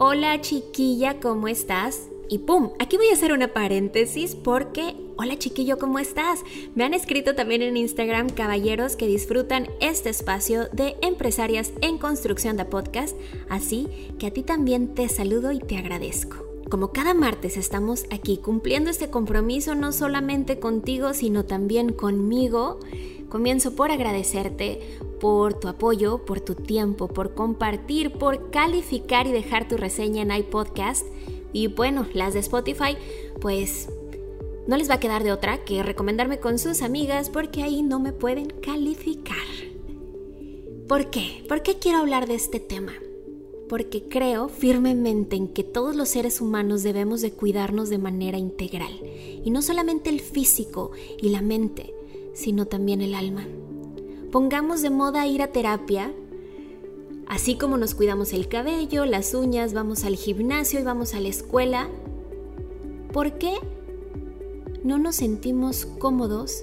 Hola chiquilla, ¿cómo estás? Y pum, aquí voy a hacer una paréntesis porque, hola chiquillo, ¿cómo estás? Me han escrito también en Instagram caballeros que disfrutan este espacio de empresarias en construcción de podcast, así que a ti también te saludo y te agradezco. Como cada martes estamos aquí cumpliendo este compromiso no solamente contigo, sino también conmigo, comienzo por agradecerte por tu apoyo, por tu tiempo, por compartir, por calificar y dejar tu reseña en iPodcast. Y bueno, las de Spotify, pues no les va a quedar de otra que recomendarme con sus amigas porque ahí no me pueden calificar. ¿Por qué? ¿Por qué quiero hablar de este tema? Porque creo firmemente en que todos los seres humanos debemos de cuidarnos de manera integral. Y no solamente el físico y la mente, sino también el alma. Pongamos de moda ir a terapia, así como nos cuidamos el cabello, las uñas, vamos al gimnasio y vamos a la escuela. ¿Por qué no nos sentimos cómodos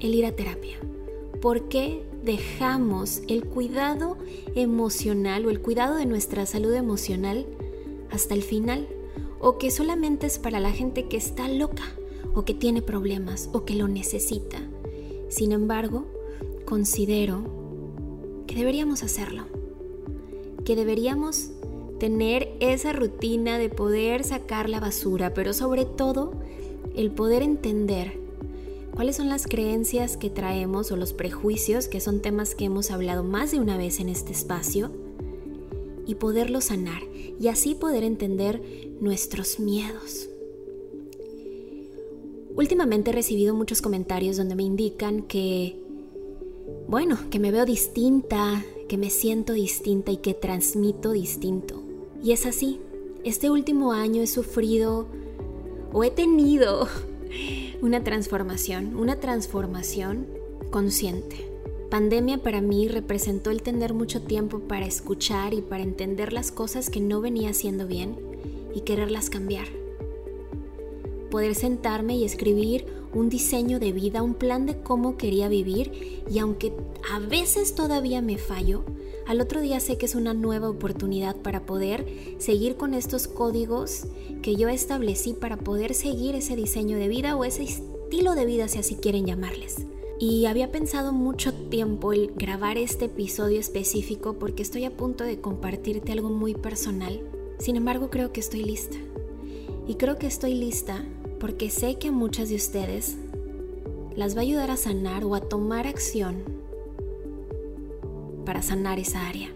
el ir a terapia? ¿Por qué dejamos el cuidado emocional o el cuidado de nuestra salud emocional hasta el final? ¿O que solamente es para la gente que está loca o que tiene problemas o que lo necesita? Sin embargo, considero que deberíamos hacerlo, que deberíamos tener esa rutina de poder sacar la basura, pero sobre todo el poder entender cuáles son las creencias que traemos o los prejuicios, que son temas que hemos hablado más de una vez en este espacio, y poderlos sanar y así poder entender nuestros miedos. Últimamente he recibido muchos comentarios donde me indican que bueno, que me veo distinta, que me siento distinta y que transmito distinto. Y es así. Este último año he sufrido o he tenido una transformación, una transformación consciente. Pandemia para mí representó el tener mucho tiempo para escuchar y para entender las cosas que no venía haciendo bien y quererlas cambiar. Poder sentarme y escribir un diseño de vida, un plan de cómo quería vivir y aunque a veces todavía me fallo, al otro día sé que es una nueva oportunidad para poder seguir con estos códigos que yo establecí para poder seguir ese diseño de vida o ese estilo de vida si así quieren llamarles. Y había pensado mucho tiempo el grabar este episodio específico porque estoy a punto de compartirte algo muy personal. Sin embargo, creo que estoy lista. Y creo que estoy lista porque sé que a muchas de ustedes las va a ayudar a sanar o a tomar acción para sanar esa área.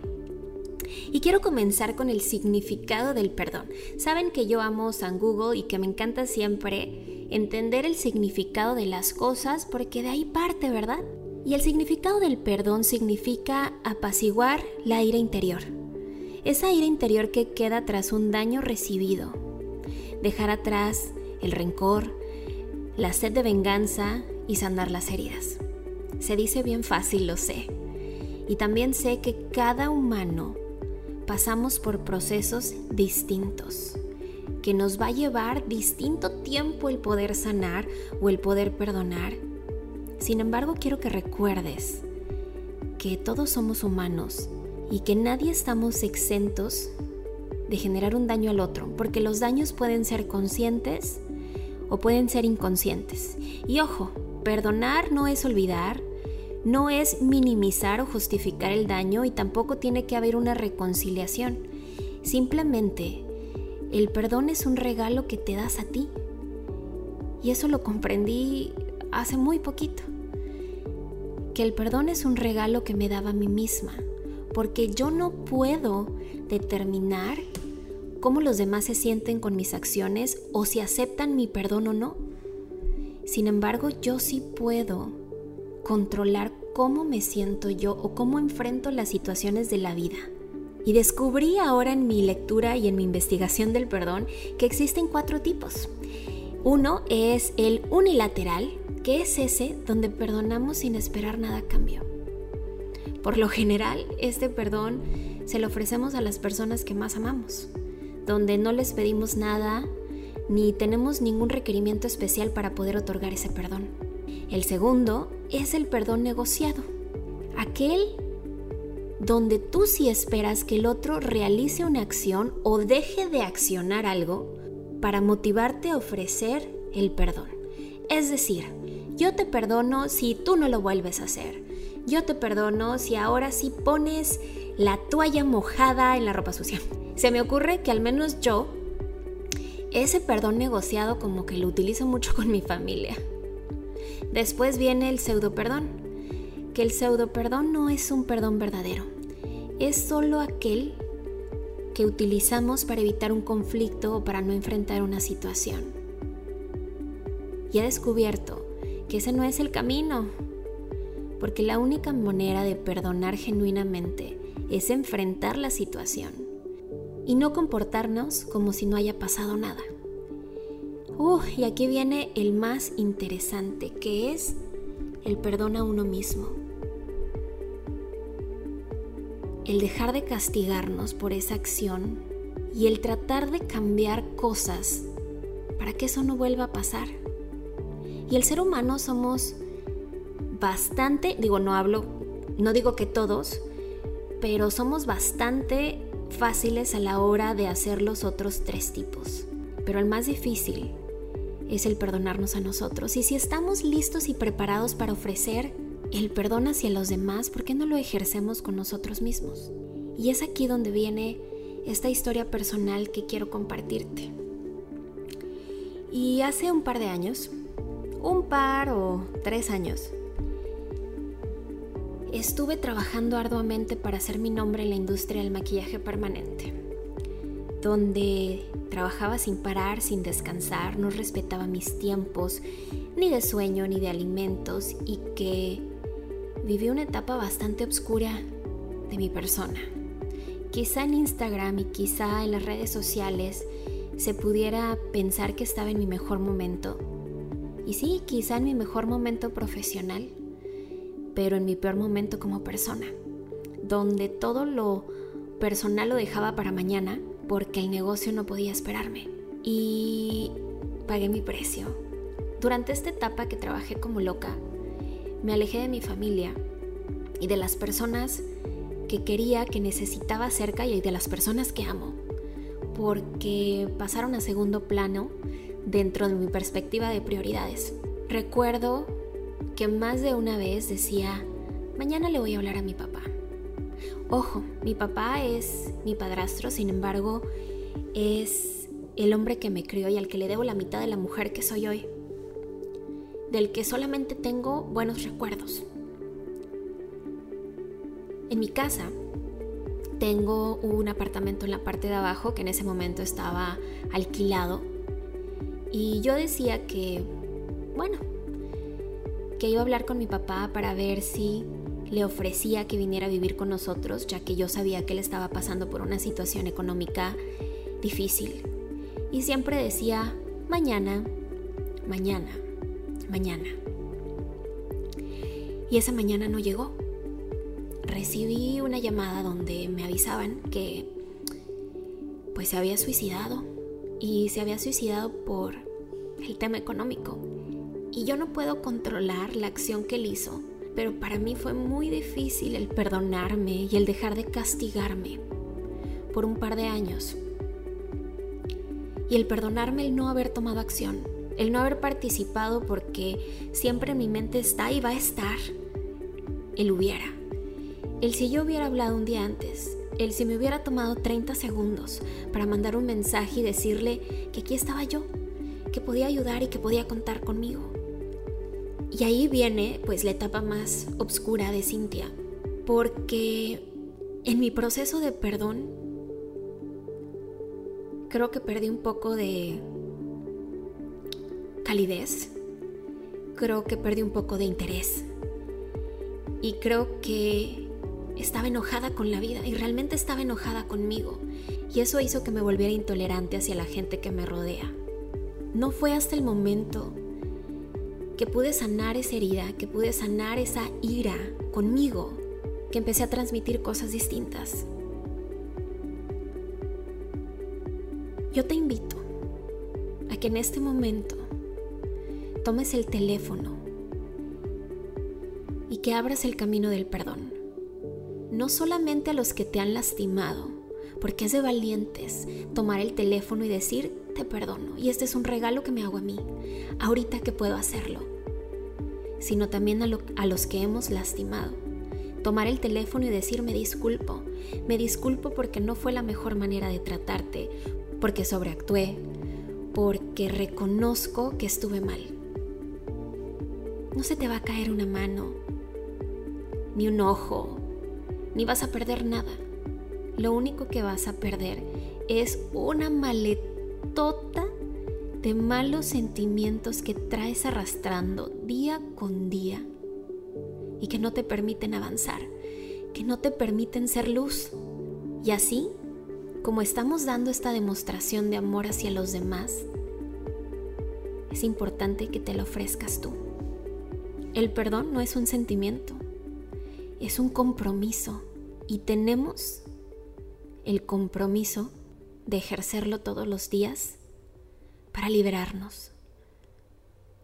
Y quiero comenzar con el significado del perdón. Saben que yo amo San Google y que me encanta siempre entender el significado de las cosas porque de ahí parte, ¿verdad? Y el significado del perdón significa apaciguar la ira interior. Esa ira interior que queda tras un daño recibido. Dejar atrás el rencor, la sed de venganza y sanar las heridas. Se dice bien fácil, lo sé. Y también sé que cada humano pasamos por procesos distintos, que nos va a llevar distinto tiempo el poder sanar o el poder perdonar. Sin embargo, quiero que recuerdes que todos somos humanos y que nadie estamos exentos de generar un daño al otro, porque los daños pueden ser conscientes o pueden ser inconscientes. Y ojo, perdonar no es olvidar, no es minimizar o justificar el daño y tampoco tiene que haber una reconciliación. Simplemente, el perdón es un regalo que te das a ti. Y eso lo comprendí hace muy poquito. Que el perdón es un regalo que me daba a mí misma, porque yo no puedo determinar cómo los demás se sienten con mis acciones o si aceptan mi perdón o no. Sin embargo, yo sí puedo controlar cómo me siento yo o cómo enfrento las situaciones de la vida. Y descubrí ahora en mi lectura y en mi investigación del perdón que existen cuatro tipos. Uno es el unilateral, que es ese donde perdonamos sin esperar nada a cambio. Por lo general, este perdón se lo ofrecemos a las personas que más amamos, donde no les pedimos nada ni tenemos ningún requerimiento especial para poder otorgar ese perdón. El segundo es el perdón negociado, aquel donde tú sí esperas que el otro realice una acción o deje de accionar algo para motivarte a ofrecer el perdón. Es decir, yo te perdono si tú no lo vuelves a hacer. Yo te perdono si ahora sí pones la toalla mojada en la ropa sucia. Se me ocurre que al menos yo ese perdón negociado como que lo utilizo mucho con mi familia. Después viene el pseudo perdón, que el pseudo perdón no es un perdón verdadero, es solo aquel que utilizamos para evitar un conflicto o para no enfrentar una situación. Y he descubierto que ese no es el camino, porque la única manera de perdonar genuinamente es enfrentar la situación y no comportarnos como si no haya pasado nada. Uh, y aquí viene el más interesante, que es el perdón a uno mismo. El dejar de castigarnos por esa acción y el tratar de cambiar cosas para que eso no vuelva a pasar. Y el ser humano somos bastante, digo, no hablo, no digo que todos, pero somos bastante fáciles a la hora de hacer los otros tres tipos. Pero el más difícil es el perdonarnos a nosotros. Y si estamos listos y preparados para ofrecer el perdón hacia los demás, ¿por qué no lo ejercemos con nosotros mismos? Y es aquí donde viene esta historia personal que quiero compartirte. Y hace un par de años, un par o tres años, estuve trabajando arduamente para hacer mi nombre en la industria del maquillaje permanente, donde trabajaba sin parar, sin descansar, no respetaba mis tiempos, ni de sueño, ni de alimentos, y que viví una etapa bastante oscura de mi persona. Quizá en Instagram y quizá en las redes sociales se pudiera pensar que estaba en mi mejor momento. Y sí, quizá en mi mejor momento profesional, pero en mi peor momento como persona, donde todo lo personal lo dejaba para mañana porque el negocio no podía esperarme. Y pagué mi precio. Durante esta etapa que trabajé como loca, me alejé de mi familia y de las personas que quería, que necesitaba cerca y de las personas que amo, porque pasaron a segundo plano dentro de mi perspectiva de prioridades. Recuerdo que más de una vez decía, mañana le voy a hablar a mi papá. Ojo, mi papá es mi padrastro, sin embargo, es el hombre que me crió y al que le debo la mitad de la mujer que soy hoy, del que solamente tengo buenos recuerdos. En mi casa tengo un apartamento en la parte de abajo que en ese momento estaba alquilado y yo decía que, bueno, que iba a hablar con mi papá para ver si le ofrecía que viniera a vivir con nosotros, ya que yo sabía que él estaba pasando por una situación económica difícil. Y siempre decía, mañana, mañana, mañana. Y esa mañana no llegó. Recibí una llamada donde me avisaban que pues se había suicidado y se había suicidado por el tema económico. Y yo no puedo controlar la acción que él hizo, pero para mí fue muy difícil el perdonarme y el dejar de castigarme por un par de años. Y el perdonarme el no haber tomado acción, el no haber participado porque siempre en mi mente está y va a estar el hubiera. El si yo hubiera hablado un día antes, el si me hubiera tomado 30 segundos para mandar un mensaje y decirle que aquí estaba yo, que podía ayudar y que podía contar conmigo. Y ahí viene pues la etapa más oscura de Cintia, porque en mi proceso de perdón creo que perdí un poco de calidez, creo que perdí un poco de interés. y creo que estaba enojada con la vida y realmente estaba enojada conmigo. Y eso hizo que me volviera intolerante hacia la gente que me rodea. No fue hasta el momento que pude sanar esa herida, que pude sanar esa ira conmigo, que empecé a transmitir cosas distintas. Yo te invito a que en este momento tomes el teléfono y que abras el camino del perdón. No solamente a los que te han lastimado, porque es de valientes tomar el teléfono y decir, te perdono, y este es un regalo que me hago a mí, ahorita que puedo hacerlo, sino también a, los que hemos lastimado. Tomar el teléfono y decir, me disculpo, me disculpo porque no fue la mejor manera de tratarte, porque sobreactué, porque reconozco que estuve mal. No se te va a caer una mano, ni un ojo, ni vas a perder nada lo único que vas a perder es una maletota de malos sentimientos que traes arrastrando día con día y que no te permiten avanzar, que no te permiten ser luz. Y así, como estamos dando esta demostración de amor hacia los demás, es importante que te lo ofrezcas tú. El perdón no es un sentimiento, es un compromiso y tenemos el compromiso de ejercerlo todos los días para liberarnos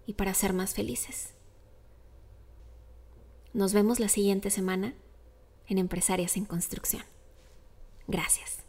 y para ser más felices. Nos vemos la siguiente semana en Empresarias en Construcción. Gracias.